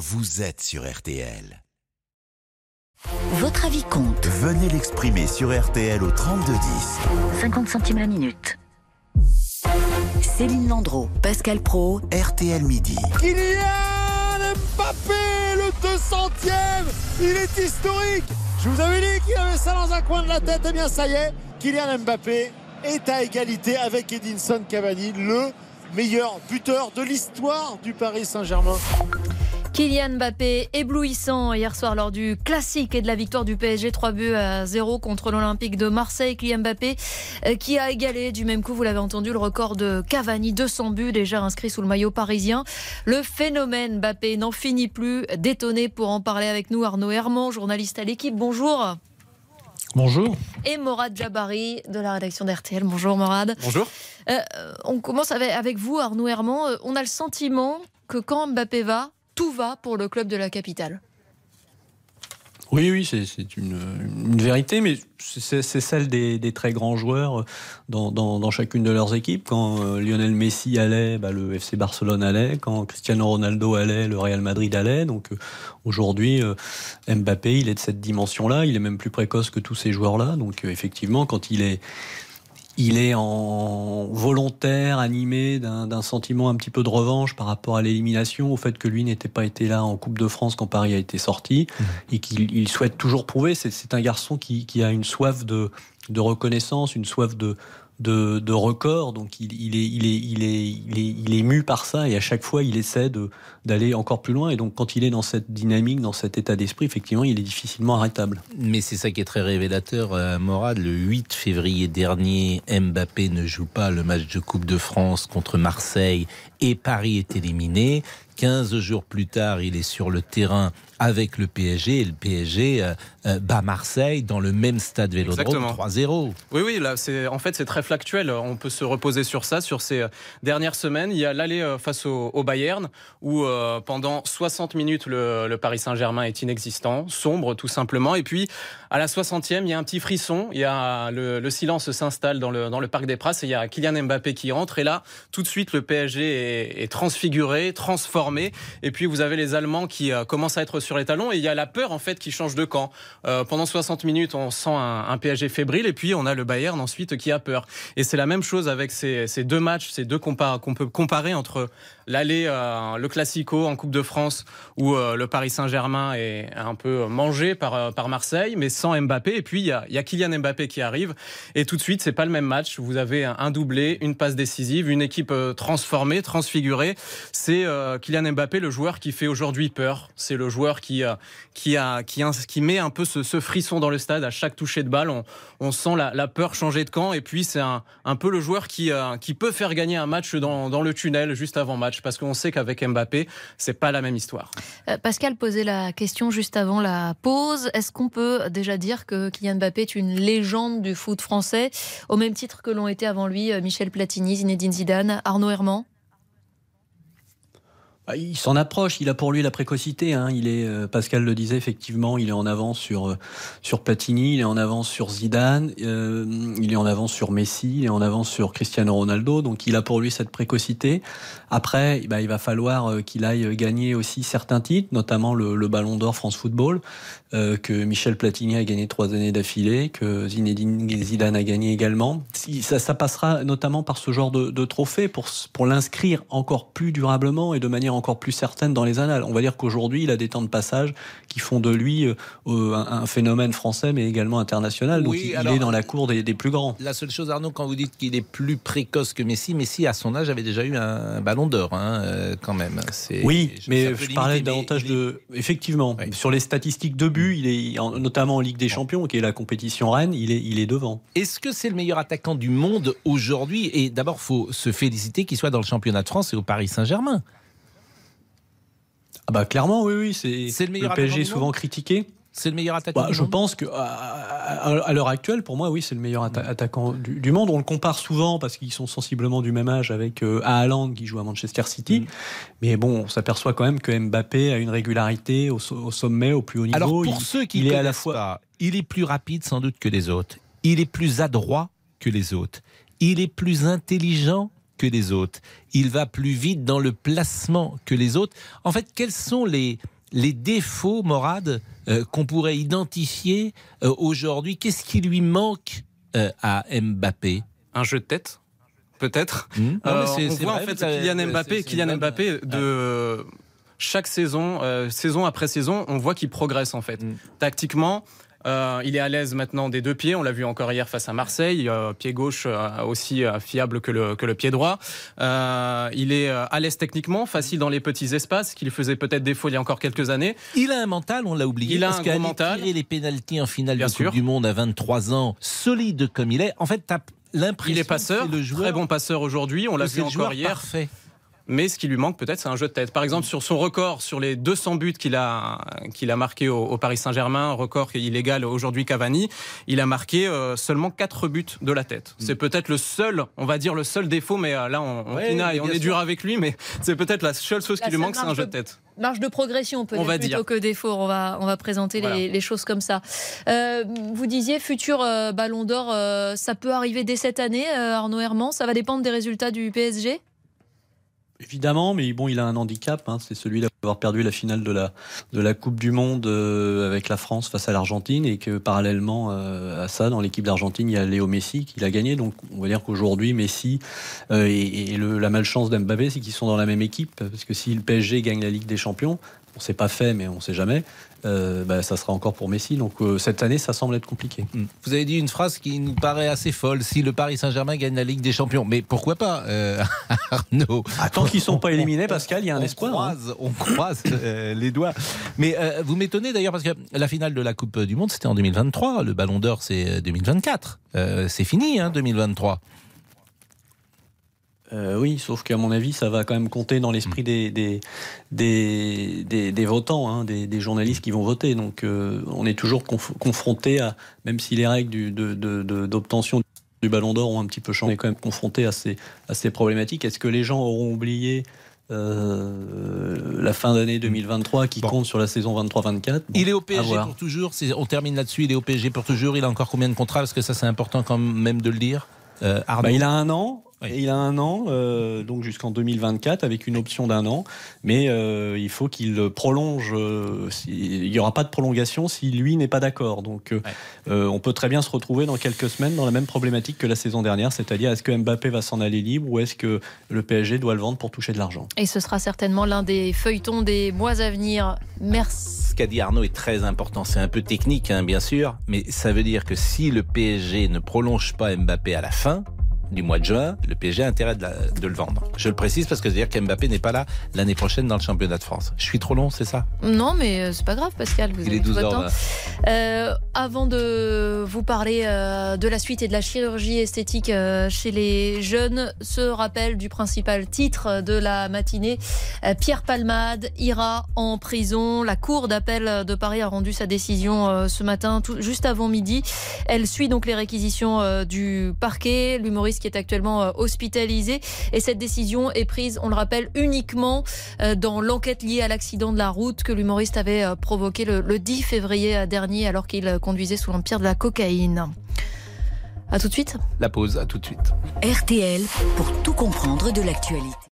vous êtes sur RTL. Votre avis compte. Venez l'exprimer sur RTL au 3210. 50 centimes la minute. Céline Landreau, Pascal Pro, RTL Midi. Kylian Mbappé, le 200e Il est historique Je vous avais dit qu'il avait ça dans un coin de la tête, eh bien ça y est, Kylian Mbappé est à égalité avec Edinson Cavani, le meilleur buteur de l'histoire du Paris Saint-Germain. Kylian Mbappé éblouissant hier soir lors du classique et de la victoire du PSG 3 buts à 0 contre l'Olympique de Marseille. Kylian Mbappé euh, qui a égalé du même coup, vous l'avez entendu, le record de Cavani, 200 buts déjà inscrits sous le maillot parisien. Le phénomène Mbappé n'en finit plus d'étonner pour en parler avec nous. Arnaud Herman, journaliste à l'équipe, bonjour. Bonjour. Et Morad Jabari de la rédaction d'RTL. Bonjour Morad. Bonjour. Euh, on commence avec, avec vous, Arnaud Herman. Euh, on a le sentiment que quand Mbappé va, tout va pour le club de la capitale. Oui, oui, c'est une, vérité, mais c'est celle des, très grands joueurs dans, chacune de leurs équipes. Quand euh, Lionel Messi allait, bah, le FC Barcelone allait. Quand Cristiano Ronaldo allait, le Real Madrid allait. Donc euh, aujourd'hui, euh, Mbappé, il est de cette dimension-là. Il est même plus précoce que tous ces joueurs-là. Donc effectivement, quand il est il est en volontaire, animé d'un sentiment un petit peu de revanche par rapport à l'élimination, au fait que lui n'était pas été là en Coupe de France quand Paris a été sorti, mmh. et qu'il souhaite toujours prouver. C'est un garçon qui, a une soif de, de reconnaissance, une soif de, de, de records. Donc il, il, est, il, est, il, est, il, est, il est mu par ça et à chaque fois il essaie d'aller encore plus loin. Et donc quand il est dans cette dynamique, dans cet état d'esprit, effectivement, il est difficilement arrêtable. Mais c'est ça qui est très révélateur, euh, Morad. Le 8 février dernier, Mbappé ne joue pas le match de Coupe de France contre Marseille et Paris est éliminé. 15 jours plus tard, il est sur le terrain avec le PSG et le PSG euh, euh, bat Marseille dans le même stade Vélodrome 3-0. Oui, oui, là, c'est en fait c'est très factuel. On peut se reposer sur ça, sur ces euh, dernières semaines. Il y a l'aller face au, Bayern où pendant 60 minutes le, Paris Saint-Germain est inexistant, sombre tout simplement. Et puis à la 60e, il y a un petit frisson, il y a le, silence s'installe dans le, dans le Parc des Princes et il y a Kylian Mbappé qui entre et là tout de suite le PSG est, est transfiguré, transformé. Et puis vous avez les Allemands qui commencent à être sur les talons et il y a la peur en fait qui change de camp. Euh, pendant 60 minutes, on sent un, PSG fébrile et puis on a le Bayern ensuite qui a peur. Et c'est la même chose avec ces, deux matchs, ces deux qu'on peut comparer entre l'aller, euh, le Classico en Coupe de France où euh, le Paris Saint-Germain est un peu mangé par, par Marseille, mais sans Mbappé. Et puis il y, a, y a Kylian Mbappé qui arrive et tout de suite c'est pas le même match. Vous avez un, doublé, une passe décisive, une équipe transformée, transfigurée. C'est Kylian Mbappé le joueur qui fait aujourd'hui peur. C'est le joueur qui, euh, qui, a, qui, qui met un peu ce, frisson dans le stade à chaque toucher de balle. On, on sent la, peur changer de camp. Et puis, c'est un, un, peu le joueur qui, euh, qui peut faire gagner un match dans, dans le tunnel juste avant match. Parce qu'on sait qu'avec Mbappé, c'est pas la même histoire. Euh, Pascal posait la question juste avant la pause. Est-ce qu'on peut déjà dire que Kylian Mbappé est une légende du foot français, au même titre que l'ont été avant lui Michel Platini, Zinedine Zidane, Arnaud Herman? Il s'en approche, il a pour lui la précocité. Hein. Il est, euh, Pascal le disait effectivement, il est en avance sur euh, sur Platini, il est en avance sur Zidane, euh, il est en avance sur Messi, il est en avance sur Cristiano Ronaldo. Donc il a pour lui cette précocité. Après, bah, il va falloir qu'il aille gagner aussi certains titres, notamment le, le Ballon d'Or France Football, que Michel Platini a gagné trois années d'affilée, que Zinedine Zidane a gagné également. Ça, ça passera notamment par ce genre de, de trophée pour pour l'inscrire encore plus durablement et de manière encore plus certaine dans les annales. On va dire qu'aujourd'hui, il a des temps de passage qui font de lui euh, euh, un, phénomène français, mais également international. Donc il, est dans la cour des, plus grands. La seule chose, Arnaud, quand vous dites qu'il est plus précoce que Messi, Messi, à son âge, avait déjà eu un, ballon d'or, hein, euh, quand même. Oui, mais je parlais davantage de. Effectivement, sur les statistiques de but, il est notamment en Ligue des Champions, qui est la compétition reine, il est, il est devant. Est-ce que c'est le meilleur attaquant du monde aujourd'hui? Et d'abord, faut se féliciter qu'il soit dans le championnat de France et au Paris Saint-Germain. Ah bah clairement, oui, oui, c'est le, le PSG souvent critiqué. C'est le meilleur attaquant. Bah, je pense que à, l'heure actuelle, pour moi, oui, c'est le meilleur attaquant du, monde. On le compare souvent parce qu'ils sont sensiblement du même âge avec euh, Haaland qui joue à Manchester City. Mm. Mais bon, on s'aperçoit quand même que Mbappé a une régularité au, sommet, au plus haut niveau. Alors pour ceux qui il est à la fois, pas, il est plus rapide sans doute que les autres. Il est plus adroit que les autres. Il est plus intelligent que les autres. Il va plus vite dans le placement que les autres. En fait, quels sont les, les défauts, Morad, euh, qu'on pourrait identifier euh, aujourd'hui Qu'est-ce qui lui manque euh, à Mbappé? Un jeu de tête Peut-être. Hmm c'est- on voit vrai, en fait Kylian Mbappé, Kylian Mbappé de chaque saison, saison après saison, on voit qu'il progresse en fait. Mm. Tactiquement, euh, il est à l'aise maintenant des deux pieds. On l'a vu encore hier face à Marseille. euh, pied gauche euh, aussi fiable que le, que le pied droit. Il est à l'aise techniquement, facile dans les petits espaces, qu'il faisait peut-être défaut il y a encore quelques années. Il a un mental, on l'a oublié. Il a parce un gros mental. tirer les pénalties en finale Bien de sûr. Coupe du Monde à 23 ans, solide comme il est. En fait, t'as l'impression Il est que passeur, c'est le joueur, très bon passeur aujourd'hui. On l'a vu encore hier. Parfait. Mais ce qui lui manque peut-être, c'est un jeu de tête. Par exemple, sur son record, sur les 200 buts qu'il a, qu'il a marqué au, au Paris Saint-Germain, record illégal aujourd'hui Cavani, il a marqué euh, seulement 4 buts de la tête. C'est peut-être le seul, on va dire le seul défaut, mais euh, là on, on Ouais, pinaille, bien on est sûr. dur avec lui, mais c'est peut-être la seule chose La qui lui manque, c'est un marge jeu de- tête. Marge de progression, peut-être On va plutôt dire. que défaut. On va, on va présenter Voilà. les, les choses comme ça. Euh, vous disiez, futur euh, Ballon d'Or, euh, ça peut arriver dès cette année, euh, Arnaud Herman. Ça va dépendre des résultats du PSG Évidemment, mais bon, il a un handicap, hein, c'est celui d'avoir perdu la finale de la de la Coupe du Monde euh, avec la France face à l'Argentine et que parallèlement euh, à ça, dans l'équipe d'Argentine, il y a Léo Messi qui l'a gagné. Donc, on va dire qu'aujourd'hui, Messi euh, et, la malchance d'Mbappé, c'est qu'ils sont dans la même équipe parce que si le PSG gagne la Ligue des Champions, on s'est pas fait, mais on sait jamais. Euh, bah, ça sera encore pour Messi. Donc euh, cette année, ça semble être compliqué. Hmm. Vous avez dit une phrase qui nous paraît assez folle. Si le Paris Saint-Germain gagne la Ligue des Champions, mais pourquoi pas, euh, Arnaud Tant qu'ils sont pas éliminés, Pascal, il y a un on espoir. hein. On croise euh, les doigts. Mais euh, vous m'étonnez d'ailleurs parce que la finale de la Coupe du Monde, c'était en 2023. Le Ballon d'Or, c'est 2024. Euh, c'est fini, hein, 2023. Euh, oui, sauf qu'à mon avis, ça va quand même compter dans l'esprit des, des, des, des, des votants, hein, des, des journalistes qui vont voter. Donc euh, on est toujours conf- confronté à, même si les règles d'obtention du ballon d'or ont un petit peu changé, on est quand même confronté à ces, à ces problématiques. Est-ce que les gens auront oublié euh, la fin d'année 2023 qui Bon. compte sur la saison 23-24 Bon, Il est au PSG pour toujours. On termine là-dessus. Il est au PSG pour toujours. Il a encore combien de contrats? Parce que ça, c'est important quand même de le dire. Euh, Bah, il a un an. Oui. Et il a un an, euh, donc jusqu'en 2024, avec une option d'un an. Mais euh, il faut qu'il prolonge. euh, si- il n'y aura pas de prolongation si lui n'est pas d'accord. Donc, euh, Ouais. euh, on peut très bien se retrouver dans quelques semaines dans la même problématique que la saison dernière, c'est-à-dire est-ce que Mbappé va s'en aller libre ou est-ce que le PSG doit le vendre pour toucher de l'argent? Et ce sera certainement l'un des feuilletons des mois à venir. Merci. Ce qu'a dit Arnaud est très important. C'est un peu technique, hein, bien sûr, mais ça veut dire que si le PSG ne prolonge pas Mbappé à la fin du mois de juin, le PSG a intérêt de, la- de le vendre. Je le précise parce que ça veut dire qu'Mbappé n'est pas là l'année prochaine dans le championnat de France. Je suis trop long, c'est ça? Non, mais euh, c'est pas grave, Pascal. Vous Il avez est tout 12 votre heures. temps. Euh, avant de vous parler euh, de la suite et de la chirurgie esthétique euh, chez les jeunes, ce rappel du principal titre de la matinée. Euh, Pierre Palmade ira en prison. La Cour d'appel de Paris a rendu sa décision ce matin, juste avant midi. Elle suit donc les réquisitions du parquet, l'humoriste qui est actuellement hospitalisé. Et cette décision est prise, on le rappelle, uniquement dans l'enquête liée à l'accident de la route que l'humoriste avait provoqué le, le 10 février dernier alors qu'il conduisait sous l'empire de la cocaïne. À tout de suite. La pause, à tout de suite. RTL pour tout comprendre de l'actualité.